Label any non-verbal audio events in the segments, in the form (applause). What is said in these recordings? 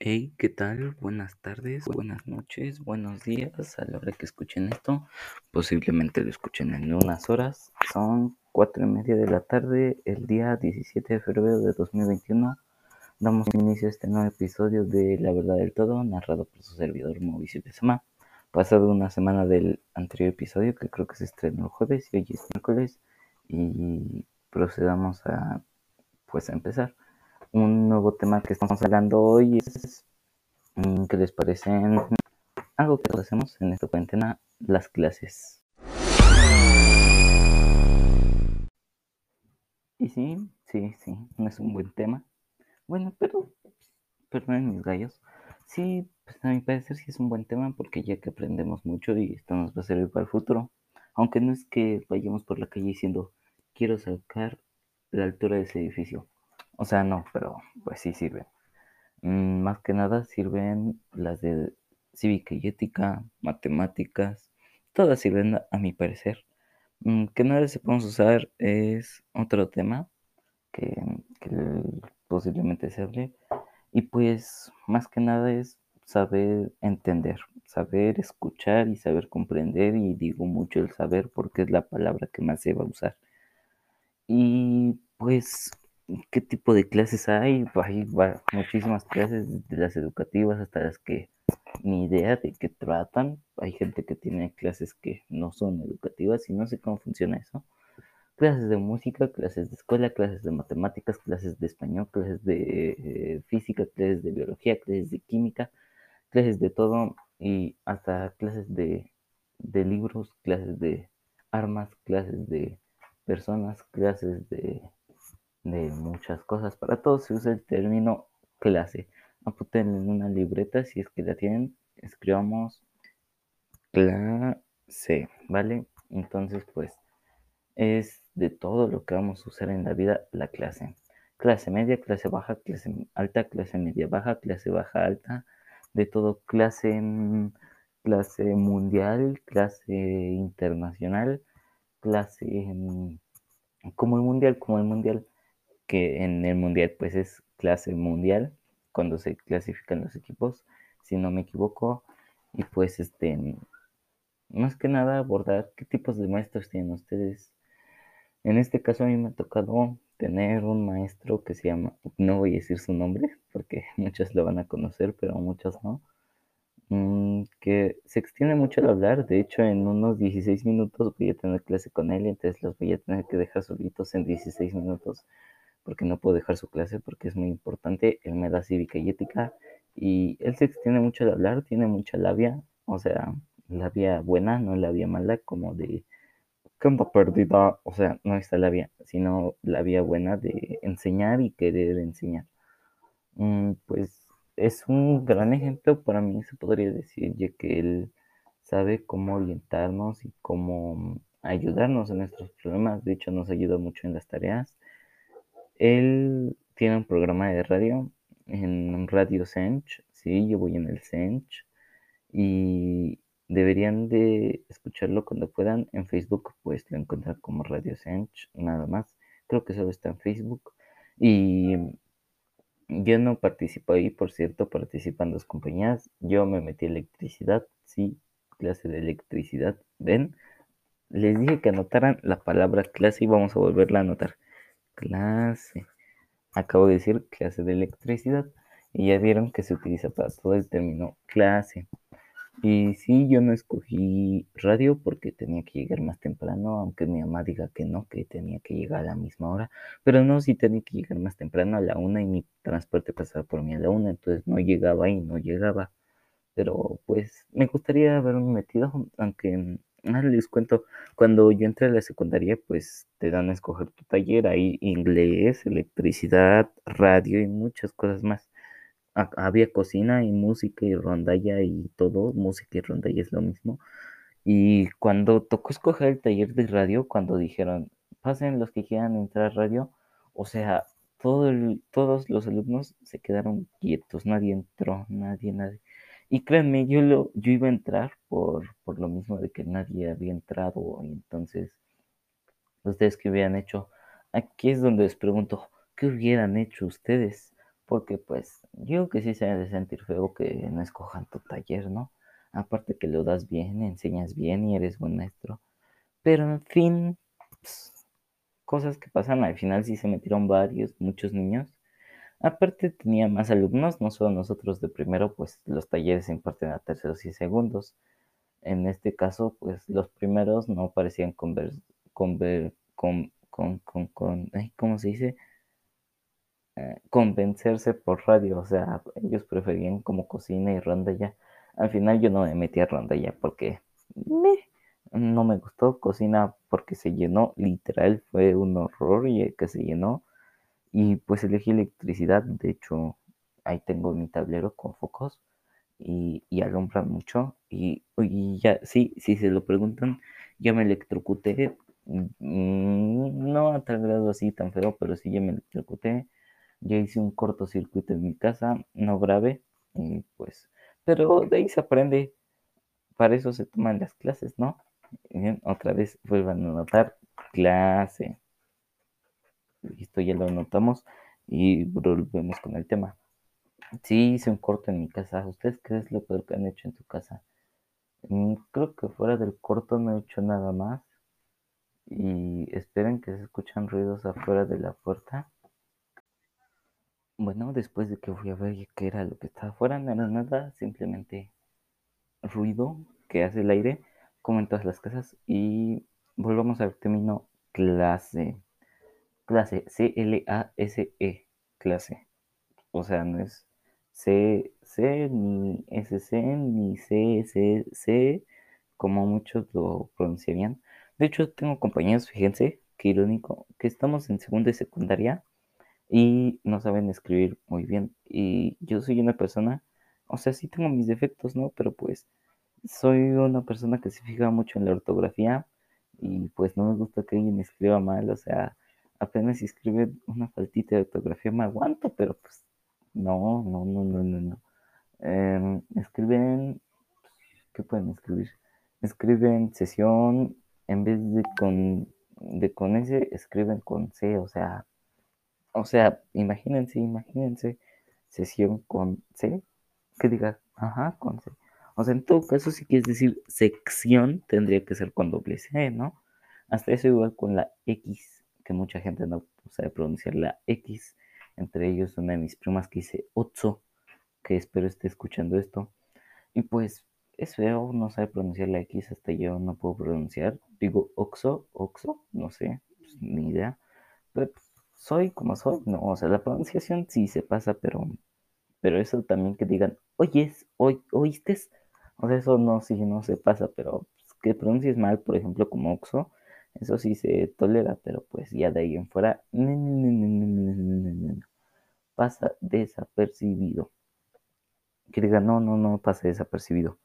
Hey, ¿qué tal? Buenas tardes, buenas noches, buenos días a la hora que escuchen esto. Posiblemente lo escuchen en unas horas. Son cuatro y media de la tarde, el día 17 de febrero de 2021. Damos inicio a este nuevo episodio de La Verdad del Todo, narrado por su servidor Mauricio Pesama. Pasado una semana del anterior episodio, que creo que se estrenó el jueves y hoy es miércoles, y procedamos a, pues, a empezar un nuevo tema que estamos hablando hoy es mm, ¿qué les parece algo que hacemos en esta cuarentena? Las clases. Y sí, sí, sí, no es un buen tema. Bueno, pero, perdonen mis gallos. Sí, pues a mi parecer sí es un buen tema porque ya que aprendemos mucho y esto nos va a servir para el futuro. Aunque no es que vayamos por la calle diciendo, quiero sacar la altura de ese edificio. O sea, no, pero pues sí sirven. Mm, más que nada sirven las de cívica y ética, matemáticas, todas sirven a, mi parecer. Mm, que no se podemos usar es otro tema que, que posiblemente se hable. Y pues más que nada es saber entender, saber escuchar y saber comprender. Y digo mucho el saber porque es la palabra que más se va a usar. Y pues qué tipo de clases hay. Hay muchísimas clases, de las educativas hasta las que ni idea de qué tratan. Hay gente que tiene clases que no son educativas y no sé cómo funciona eso. Clases de música, clases de escuela, clases de matemáticas, clases de español, clases de eh, física, clases de biología, clases de química, clases de todo y hasta clases de libros, clases de armas, clases de personas, clases de de muchas cosas. Para todos se usa el término clase. Apunten en una libreta si es que la tienen. Escribamos clase, ¿vale? Entonces, pues, es de todo lo que vamos a usar en la vida la clase. Clase media, clase baja, clase alta, clase media baja, clase baja alta, de todo clase, clase mundial, clase internacional, clase como el mundial, como el mundial que en el mundial pues es clase mundial cuando se clasifican los equipos, si no me equivoco, y pues este, más que nada abordar qué tipos de maestros tienen ustedes. En este caso a mí me ha tocado tener un maestro que se llama, no voy a decir su nombre (laughs) porque muchos lo van a conocer, pero muchos no, mm, que se extiende mucho al hablar, de hecho en unos 16 minutos voy a tener clase con él, entonces los voy a tener que dejar solitos en 16 minutos porque no puedo dejar su clase porque es muy importante. Él me da cívica y ética y él se extiende mucho de hablar, tiene mucha labia, o sea, labia buena, no labia mala, como de campo perdida, o sea, no está labia, sino labia buena de enseñar y querer enseñar. Mm, pues es un gran ejemplo para mí, se podría decir, ya que él sabe cómo orientarnos y cómo ayudarnos en nuestros problemas. De hecho, nos ayuda mucho en las tareas él tiene un programa de radio en Radio Sench, sí, yo voy en el Sench y deberían de escucharlo cuando puedan. En Facebook pues lo encuentran como Radio Sench, nada más. Creo que solo está en Facebook. Y yo no participo ahí, por cierto, participan dos compañías. Yo me metí electricidad, sí, clase de electricidad. ¿Ven? Les dije que anotaran la palabra clase y vamos a volverla a anotar clase. Acabo de decir clase de electricidad y ya vieron que se utiliza para todo el término clase. Y sí, yo no escogí radio porque tenía que llegar más temprano, aunque mi mamá diga que no, que tenía que llegar a la misma hora. Pero no, sí tenía que llegar más temprano a la una y mi transporte pasaba por mí a la una, entonces no llegaba y no llegaba. Pero pues me gustaría haberme metido, aunque Ah, les cuento, cuando yo entré a la secundaria, pues te dan a escoger tu taller, hay inglés, electricidad, radio y muchas cosas más. Había cocina y música y rondalla y todo, música y rondalla es lo mismo. Y cuando tocó escoger el taller de radio, cuando dijeron, pasen los que quieran entrar a radio, o sea, todo todos los alumnos se quedaron quietos, nadie entró, nadie, nadie. Y créanme, yo, lo, yo iba a entrar por, por lo mismo de que nadie había entrado. Y entonces, ustedes que hubieran hecho, aquí es donde les pregunto, ¿qué hubieran hecho ustedes? Porque pues yo que sí se ha de sentir feo que no escojan tu taller, ¿no? Aparte que lo das bien, enseñas bien y eres buen maestro. Pero en fin, pues, cosas que pasan. Al final sí se metieron varios, muchos niños. Aparte tenía más alumnos, no solo nosotros de primero, pues los talleres se imparten a terceros y segundos. En este caso, pues los primeros no parecían conver, conver, con, con, con, ¿cómo se dice? Eh, convencerse por radio, o sea, ellos preferían como cocina y ronda ya. Al final yo no me metí a ronda ya porque no me gustó cocina porque se llenó, literal fue un horror y que se llenó. Y pues elegí electricidad, de hecho ahí tengo mi tablero con focos y, y alumbra mucho. Y, y, ya, sí, si se lo preguntan, ya me electrocuté, mm, no a tal grado así tan feo, pero sí ya me electrocuté ya hice un cortocircuito en mi casa, no grave, y pues, pero de ahí se aprende, para eso se toman las clases, ¿no? Bien, otra vez vuelvan a anotar clase. Listo, ya lo anotamos y volvemos con el tema. Sí, hice un corto en mi casa. ¿Ustedes qué es lo peor que han hecho en tu casa? Mm, creo que fuera del corto no he hecho nada más. Y esperen que se escuchan ruidos afuera de la puerta. Bueno, después de que fui a ver qué era lo que estaba afuera, no era nada, simplemente ruido que hace el aire, como en todas las casas. Y volvamos al término clase. Clase, C-L-A-S-E, clase. O sea, no es C-C, ni S-C, ni C-S-C, como muchos lo pronunciarían. De hecho, tengo compañeros, fíjense, qué irónico, que estamos en segunda y secundaria y no saben escribir muy bien. Y yo soy una persona, o sea, sí tengo mis defectos, ¿no? Pero pues soy una persona que se fija mucho en la ortografía y pues no me gusta que alguien escriba mal, o sea, apenas si escribe una faltita de ortografía me aguanto, pero pues no, no, no, no, no, no. Em, escriben, ¿qué pueden escribir? Escriben sesión, en vez de con, de con S, escriben con C, o sea, o sea, imagínense, imagínense, sesión con C, que diga, ajá, con C. O sea, en todo caso, si quieres decir sección, tendría que ser con doble C, ¿no? Hasta eso igual con la X, que mucha gente no sabe pronunciar la X. Entre ellos una de mis primas que dice Otso, que espero esté escuchando esto. Y pues es feo, no sabe pronunciar la X, hasta yo no puedo pronunciar. Digo Oxo, Oxo, no sé, pues, ni idea. Pero pues, soy como soy, no, o sea, la pronunciación sí se pasa, pero, pero eso también que digan, oyes, oy, oíste, o sea, eso no, sí, no se pasa, pero pues, que pronuncies mal, por ejemplo, como Oxo, eso sí se tolera, pero pues ya de ahí en fuera, pasa desapercibido. Que digan, no, no, no pasa desapercibido.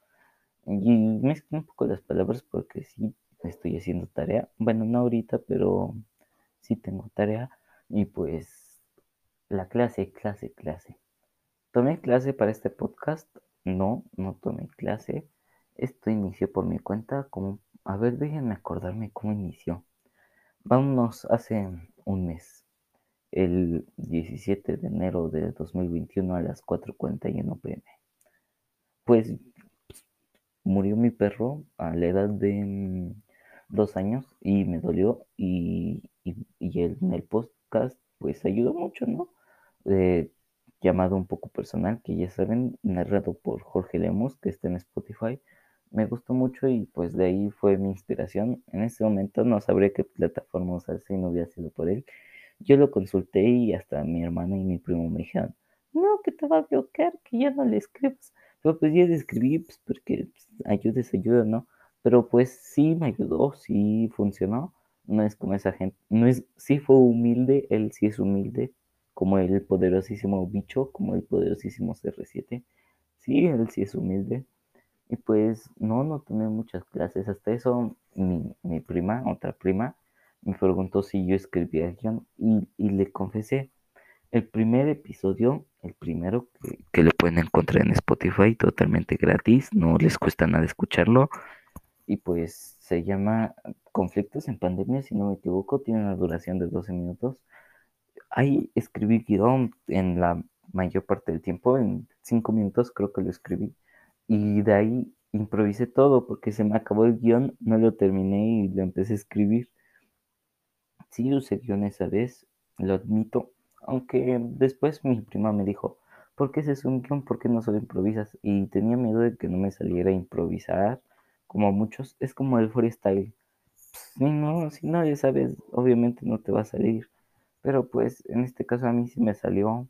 Y mezclo un poco las palabras porque sí estoy haciendo tarea. Bueno, no ahorita, pero sí tengo tarea. Y pues la clase, clase, clase. ¿Tomé clase para este podcast? No, no tomé clase. Esto inició por mi cuenta. Como, a ver, déjenme acordarme cómo inició. Vámonos hace un mes. El 17 de enero de 2021 a las 4.41 pm. Pues murió mi perro a la edad de dos años y me dolió y, y, en el post pues ayudó mucho, ¿no? Eh, llamado un poco personal, que ya saben, narrado por Jorge Lemos, que está en Spotify. Me gustó mucho y pues de ahí fue mi inspiración. En ese momento no sabría qué plataforma usar si no hubiera sido por él. Yo lo consulté y hasta mi hermana y mi primo me dijeron, no, que te va a bloquear, que ya no le escribas. Pero pues ya escribí, pues porque pues, ayuda es ayuda, ¿no? Pero pues sí me ayudó, sí funcionó no es como esa gente, no es, sí fue humilde, él sí es humilde, como el poderosísimo bicho, como el poderosísimo CR7, sí, él sí es humilde, y pues no, no tomé muchas clases, hasta eso mi, mi prima, otra prima, me preguntó si yo escribía guion y, y, le confesé, el primer episodio, el primero que, que lo pueden encontrar en Spotify totalmente gratis, no les cuesta nada escucharlo, y pues se llama Conflictos en Pandemia, si no me equivoco, tiene una duración de 12 minutos. Ahí escribí guion en la mayor parte del tiempo, en cinco minutos creo que lo escribí. Y de ahí improvisé todo porque se me acabó el guion, no lo terminé y lo empecé a escribir. Sí usé guion esa vez, lo admito, aunque después mi prima me dijo, ¿por qué es un guion? ¿Por qué no solo improvisas? Y tenía miedo de que no me saliera a improvisar, como muchos, es como el freestyle. Si no, si no, ya sabes, obviamente no te va a salir. Pero pues en este caso a mí sí me salió.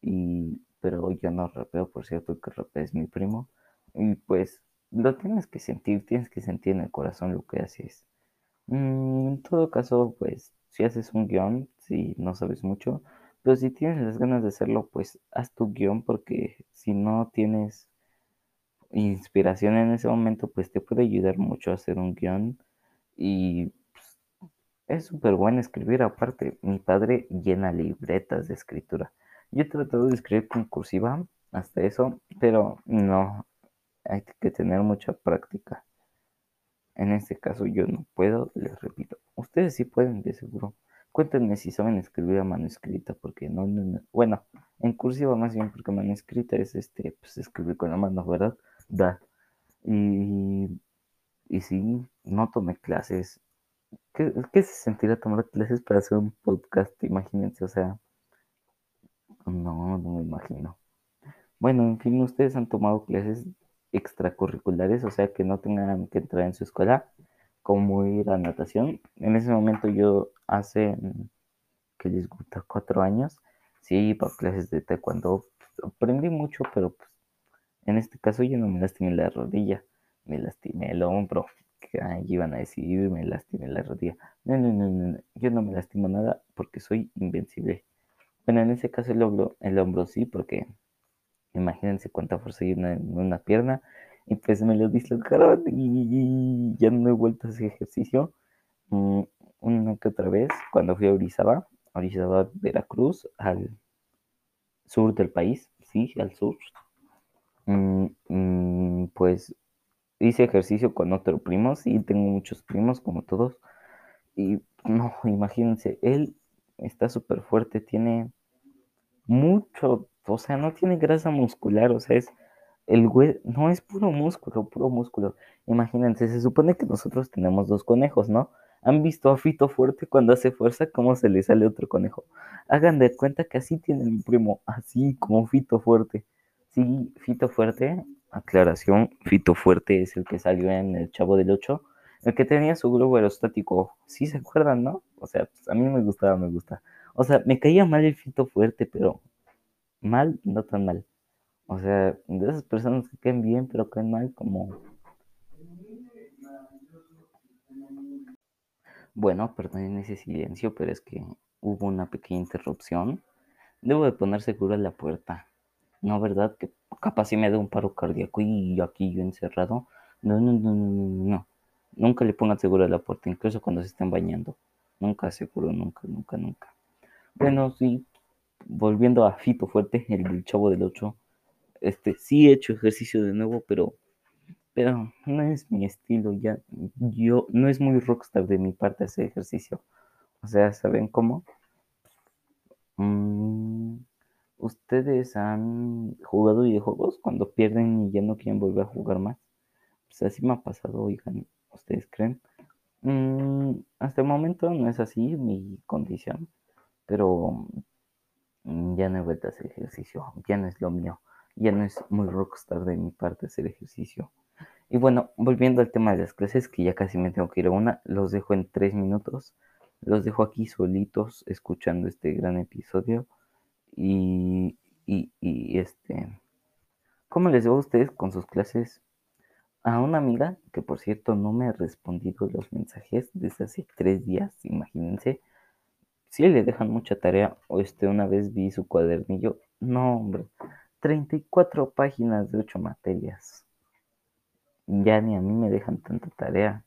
Y, pero yo no rapeo, por cierto, que rapeo es mi primo. Y pues lo tienes que sentir, tienes que sentir en el corazón lo que haces. Mm, en todo caso, pues si haces un guion, si no sabes mucho, pero si tienes las ganas de hacerlo, pues haz tu guion porque si no tienes inspiración en ese momento, pues te puede ayudar mucho a hacer un guion y pues, es súper bueno escribir. Aparte, mi padre llena libretas de escritura. Yo he tratado de escribir con cursiva hasta eso, pero no, hay que tener mucha práctica. En este caso yo no puedo, les repito. Ustedes sí pueden, de seguro. Cuéntenme si saben escribir a mano escrita, porque no, no, bueno, en cursiva más bien, porque mano escrita es este, pues escribir con la mano, ¿verdad? Da. Y, y sí, no tomé clases. ¿Qué, ¿Qué se sentirá tomar clases para hacer un podcast? Imagínense, o sea, no, no me imagino. Bueno, en fin, ustedes han tomado clases extracurriculares, o sea, que no tengan que entrar en su escuela, como ir a natación. En ese momento yo hace, que les gusta, cuatro años, sí iba clases de taekwondo. Aprendí mucho, pero pues, en este caso yo no me lastimé la rodilla, me lastimé el hombro. Que ahí iban a decir, me lastimé la rodilla. No, no, no, no, yo no me lastimo nada porque soy invencible. Bueno, en ese caso el hombro, el hombro sí, porque Imagínense cuánta fuerza hay en una pierna. Y pues me lo dislocaron y ya no he vuelto a ese ejercicio. Mm, una que otra vez, cuando fui a Orizaba, Orizaba, Veracruz, al sur del país, sí, al sur. Mm, mm, pues hice ejercicio con otro primo, sí, tengo muchos primos como todos. Y no, imagínense, él está súper fuerte, tiene mucho o sea, no tiene grasa muscular, o sea, es el güey, no es puro músculo, puro músculo. Imagínense, se supone que nosotros tenemos dos conejos, ¿no? ¿Han visto a Fito Fuerte cuando hace fuerza cómo se le sale otro conejo? Hagan de cuenta que así tiene mi primo, así como Fito Fuerte. Sí, Fito Fuerte, aclaración, Fito Fuerte es el que salió en El Chavo del Ocho, el que tenía su globo aerostático. Sí se acuerdan, ¿no? O sea, pues a mí me gustaba, me gusta. O sea, me caía mal el Fito Fuerte, pero mal, no tan mal. O sea, de esas personas que caen bien, pero caen mal, como... Bueno, perdonen ese silencio, pero es que hubo una pequeña interrupción. Debo de poner seguro la puerta. No, ¿verdad? Que capaz si me da un paro cardíaco y aquí yo encerrado. No, no, no, no, no. Nunca le pongan seguro a la puerta, incluso cuando se estén bañando. Nunca seguro, nunca, nunca, nunca. Bueno, sí, volviendo a Fito Fuerte, el Chavo del 8, este, sí he hecho ejercicio de nuevo, pero, pero no es mi estilo, ya, yo, no es muy rockstar de mi parte ese ejercicio. O sea, ¿saben cómo? Mm, ¿Ustedes han jugado videojuegos cuando pierden y ya no quieren volver a jugar más? Pues así me ha pasado, oigan, ¿ustedes creen? Mm, hasta el momento no es así mi condición, pero Mm, ya no he vuelto a hacer ejercicio, ya no es lo mío, ya no es muy rockstar de mi parte hacer ejercicio. Y bueno, volviendo al tema de las clases, que ya casi me tengo que ir a una, los dejo en tres minutos, los dejo aquí solitos escuchando este gran episodio y, y, y este, ¿cómo les va a ustedes con sus clases? A una amiga, que por cierto no me ha respondido los mensajes desde hace tres días, imagínense, si le dejan mucha tarea, o este, una vez vi su cuadernillo, no, hombre, 34 páginas de 8 materias. Ya ni a mí me dejan tanta tarea.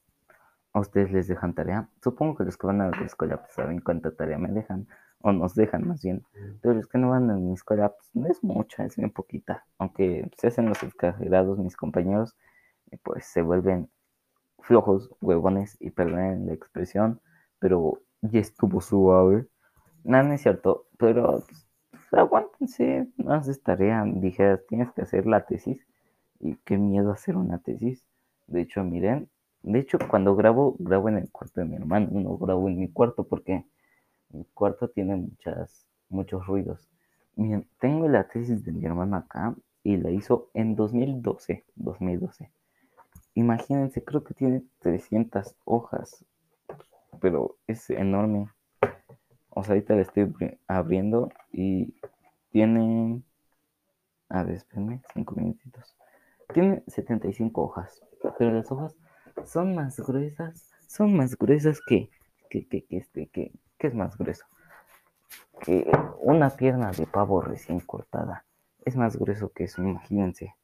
¿A ustedes les dejan tarea? Supongo que los que van a la escuela pues, saben cuánta tarea me dejan, o nos dejan más bien. Pero los que no van a mi escuela, pues no es mucha, es bien poquita. Aunque se hacen los exagerados mis compañeros, pues se vuelven flojos, huevones y perden la expresión. Pero y estuvo suave. No, no es cierto, pero pues aguántense, no haces tarea, dije, tienes que hacer la tesis. Y qué miedo hacer una tesis. De hecho, miren, de hecho, cuando grabo, grabo en el cuarto de mi hermano, no grabo en mi cuarto porque mi cuarto tiene muchas, muchos ruidos. Miren, tengo la tesis de mi hermano acá y la hizo en 2012, 2012. Imagínense, creo que tiene 300 hojas, pero es enorme. O sea, ahorita la estoy abriendo y tiene... A ver, espérenme, 5 minutitos. Tiene 75 hojas, pero las hojas son más gruesas, son más gruesas que, que, que, que este, que, que es más grueso. Que una pierna de pavo recién cortada. Es más grueso que eso, imagínense.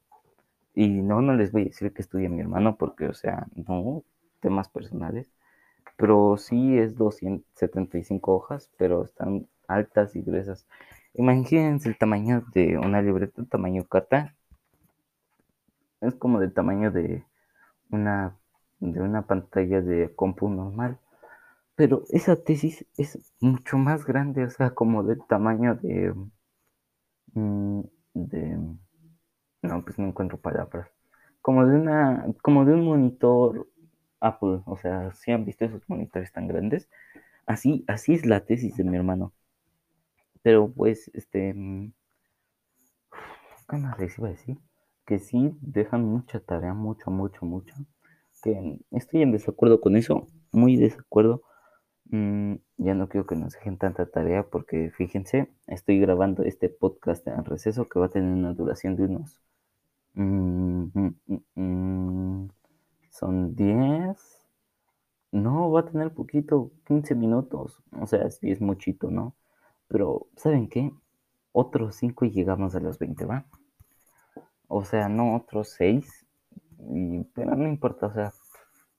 Y no, no les voy a decir que estudie mi hermano porque, o sea, no, temas personales. Pero sí es 275 hojas, pero están altas y gruesas. Imagínense el tamaño de una libreta, tamaño carta. Es como del tamaño de una, de una pantalla de compu normal. Pero esa tesis es mucho más grande, o sea, como del tamaño de... Mm, de no, pues no encuentro palabras. Como de una, como de un monitor Apple, o sea, si han visto esos monitores tan grandes, así, así es la tesis de mi hermano. Pero pues, este, ¿qué más les iba a decir? Que sí dejan mucha tarea, mucho, mucho, mucho. Que estoy en desacuerdo con eso, muy desacuerdo. Mm, ya no quiero que nos dejen tanta tarea porque fíjense, estoy grabando este podcast en receso que va a tener una duración de unos Mm, mm, mm, son 10. No, va a tener poquito, 15 minutos. O sea, sí es muchito, ¿no? Pero, ¿saben qué? Otros 5 y llegamos a los 20, ¿va? O sea, no otros 6. pero no importa, o sea,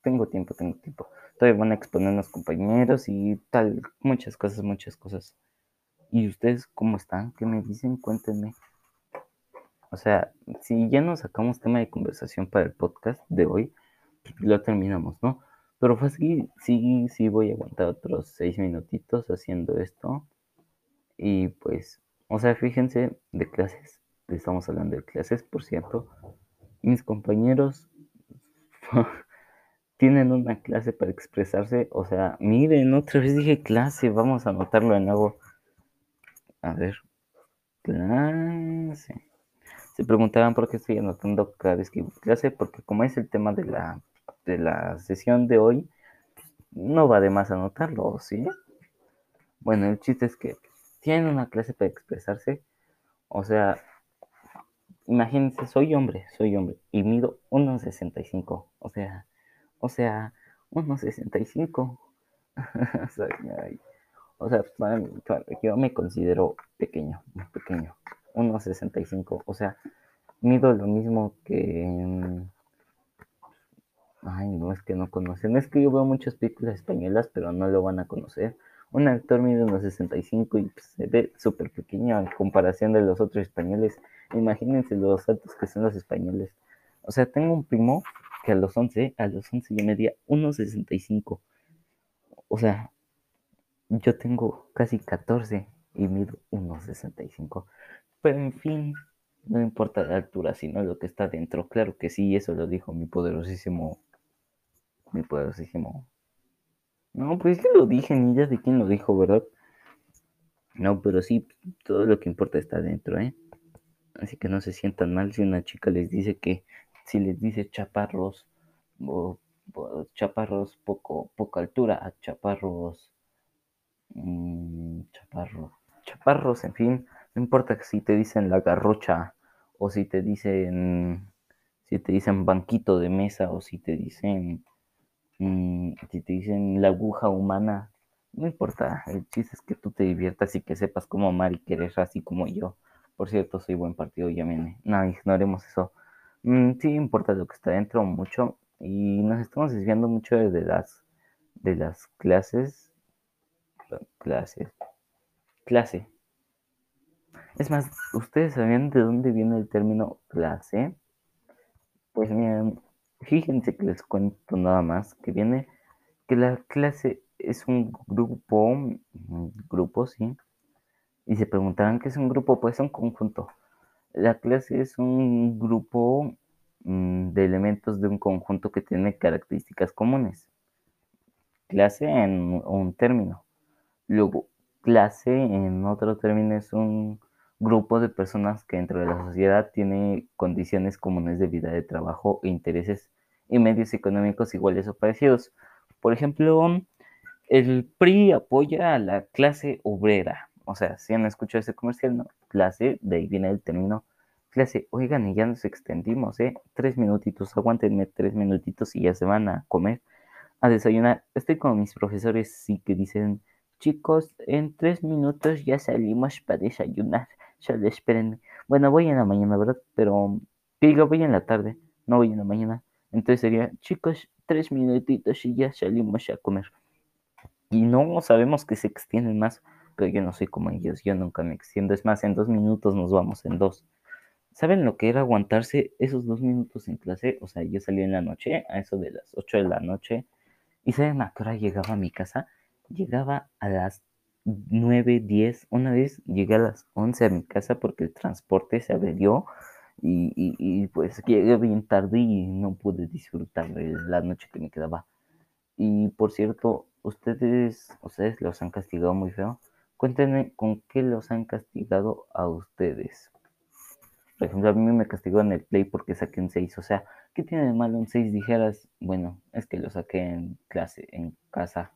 tengo tiempo, tengo tiempo. Todavía van a exponer los compañeros y tal, muchas cosas, muchas cosas. ¿Y ustedes cómo están? ¿Qué me dicen? Cuéntenme. O sea, si ya nos sacamos tema de conversación para el podcast de hoy, lo terminamos, ¿no? Pero fácil, sí, sí voy a aguantar otros seis minutitos haciendo esto. Y pues, o sea, fíjense de clases. Estamos hablando de clases, por cierto. Mis compañeros (laughs) tienen una clase para expresarse. O sea, miren, otra vez dije clase. Vamos a anotarlo de nuevo. A ver. Clase. Se preguntaban por qué estoy anotando cada vez que clase, porque como es el tema de la, de la sesión de hoy, no va de más anotarlo, ¿sí? Bueno, el chiste es que tienen una clase para expresarse, o sea, imagínense, soy hombre, soy hombre, y mido 1,65, o sea, o sea, 1,65. (laughs) o sea, yo me considero pequeño, muy pequeño. 1,65. O sea, mido lo mismo que... Ay, no es que no conocen. Es que yo veo muchas películas españolas, pero no lo van a conocer. Un actor mide 1,65 y pues, se ve súper pequeño en comparación de los otros españoles. Imagínense los altos que son los españoles. O sea, tengo un primo que a los 11, a los 11 yo medía 1,65. O sea, yo tengo casi 14 y mido 1,65. Pero en fin, no importa la altura, sino lo que está dentro. Claro que sí, eso lo dijo mi poderosísimo. Mi poderosísimo. No, pues que lo dije, ni ya de quién lo dijo, ¿verdad? No, pero sí, todo lo que importa está dentro, ¿eh? Así que no se sientan mal si una chica les dice que, si les dice chaparros, chaparros poco, poca altura, a chaparros, mmm, chaparros, chaparros, en fin, no importa si te dicen la garrocha o si te dicen si te dicen banquito de mesa o si te dicen mm, si te dicen la aguja humana, no importa, el chiste es que tú te diviertas y que sepas cómo amar y querer así como yo. Por cierto, soy buen partido, llámenme. No, ignoremos eso. Mm, sí importa lo que está dentro mucho y nos estamos desviando mucho de las de las clases clases clase es más, ¿ustedes sabían de dónde viene el término clase? Pues miren, fíjense que les cuento nada más, que viene que la clase es un grupo, un grupo, sí, Y se preguntarán qué es un grupo, pues un conjunto. La clase es un grupo mm, de elementos de un conjunto que tiene características comunes. Clase en un término. Luego, clase en otro término es un grupo de personas que dentro de la sociedad tiene condiciones comunes de vida, de trabajo, e intereses y medios económicos iguales o parecidos. Por ejemplo, el PRI apoya a la clase obrera. O sea, si han escuchado ese comercial, ¿no? Clase, de ahí viene el término clase. Oigan, y ya nos extendimos, ¿eh? Tres minutitos, aguántenme tres minutitos y ya se van a comer, a desayunar. Estoy con mis profesores, sí, que dicen, chicos, en tres minutos ya salimos para desayunar. Solo espérenme. Bueno, voy en la mañana, ¿verdad? Pero, digo, voy en la tarde, no voy en la mañana. Entonces sería, chicos, tres minutitos y ya salimos a comer. Y no sabemos que se extienden más, pero yo no soy como ellos, yo nunca me extiendo. Es más, en dos minutos nos vamos, en dos. ¿Saben lo que era aguantarse esos dos minutos en clase? O sea, yo salí en la noche, a eso de las ocho de la noche, y ¿saben a qué hora llegaba a mi casa? Llegaba a las 9, 10. Una vez llegué a las 11 a mi casa porque el transporte se averió y, y, pues llegué bien tarde y no pude disfrutar de la noche que me quedaba. Y por cierto, ustedes, ustedes los han castigado muy feo. Cuéntenme con qué los han castigado a ustedes. Por ejemplo, a mí me castigó en el play porque saqué un 6. O sea, ¿qué tiene de malo un 6? Dijeras, bueno, es que lo saqué en clase, en casa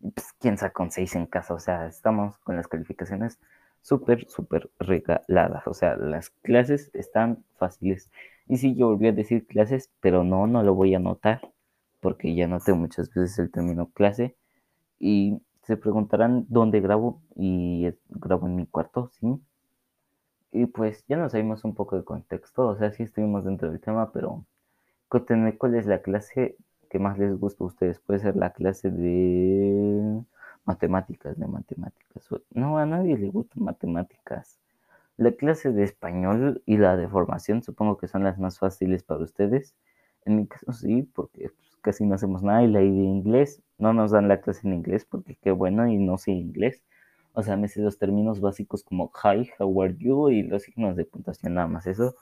pues, ¿quién saca un 6 en casa? O sea, estamos con las calificaciones súper, súper regaladas. O sea, las clases están fáciles. Y sí, yo volví a decir clases, pero no, no lo voy a anotar, porque ya noté muchas veces el término clase. Y se preguntarán dónde grabo, y grabo en mi cuarto, sí. Y pues ya nos sabemos un poco de contexto, o sea, sí estuvimos dentro del tema, pero cuéntenme cuál es la clase ¿Qué más les gusta a ustedes? Puede ser la clase de matemáticas, de matemáticas. No, a nadie le gusta matemáticas. La clase de español y la de formación supongo que son las más fáciles para ustedes. En mi caso sí, porque pues, casi no hacemos nada. Y la de inglés, no nos dan la clase en inglés porque qué bueno y no sé inglés. O sea, me sé los términos básicos como hi, how are you y los signos de puntuación, nada más eso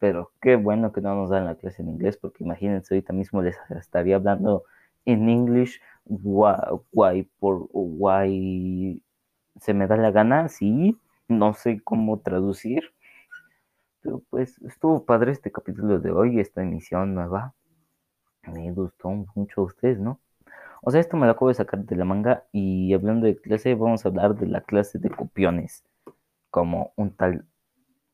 pero qué bueno que no nos dan la clase en inglés, porque imagínense, ahorita mismo les estaría hablando en English, why, por why se me da la gana, sí, no sé cómo traducir, pero pues estuvo padre este capítulo de hoy, esta emisión nueva, me gustó mucho a ustedes, ¿no? O sea, esto me lo acabo de sacar de la manga y hablando de clase, vamos a hablar de la clase de copiones, como un tal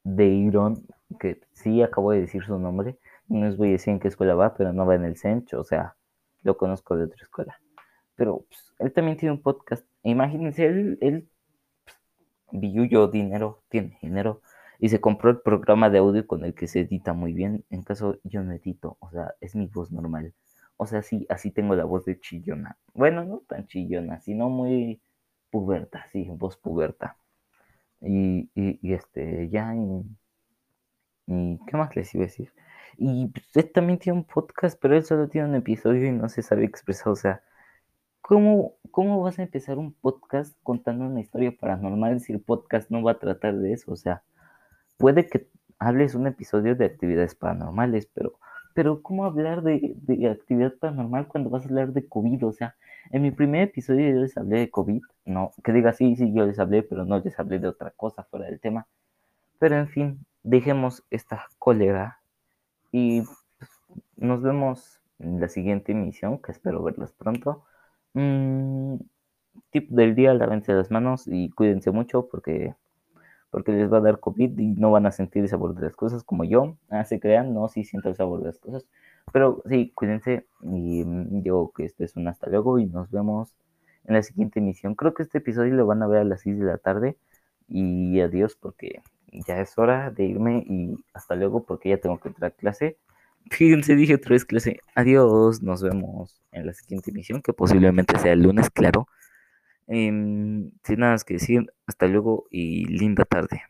Deiron que sí acabo de decir su nombre, no les voy a decir en qué escuela va, pero no va en el centro, o sea, lo conozco de otra escuela. Pero pues, él también tiene un podcast. Imagínense, él, él pues, dinero, tiene dinero, y se compró el programa de audio con el que se edita muy bien. En caso yo no edito, o sea, es mi voz normal. O sea, sí, así tengo la voz de chillona. Bueno, no tan chillona, sino muy puberta, sí, voz puberta. Y, y, este, ya, ¿Y qué más les iba a decir? Y pues, él también tiene un podcast, pero él solo tiene un episodio y no se sabe expresar. O sea, ¿cómo, cómo vas a empezar un podcast contando una historia paranormal si el podcast no va a tratar de eso? O sea, puede que hables un episodio de actividades paranormales, pero, pero ¿cómo hablar de, de actividad paranormal cuando vas a hablar de COVID? O sea, en mi primer episodio yo les hablé de COVID. No, que diga sí, sí, yo les hablé, pero no les hablé de otra cosa fuera del tema. Pero en fin, dejemos esta cólera y nos vemos en la siguiente emisión, que espero verlos pronto. Mm, tip del día, lávense las manos y cuídense mucho porque, porque les va a dar COVID y no van a sentir el sabor de las cosas como yo. Ah, se crean, no, sí siento el sabor de las cosas. Pero sí, cuídense y mm, digo que este es un hasta luego y nos vemos en la siguiente emisión. Creo que este episodio lo van a ver a las 6 de la tarde y adiós porque ya es hora de irme y hasta luego porque ya tengo que entrar a clase. (laughs) Fíjense, dije otra vez clase. Adiós, nos vemos en la siguiente emisión, que posiblemente sea el lunes, claro. Em, sin nada más que decir, hasta luego y linda tarde.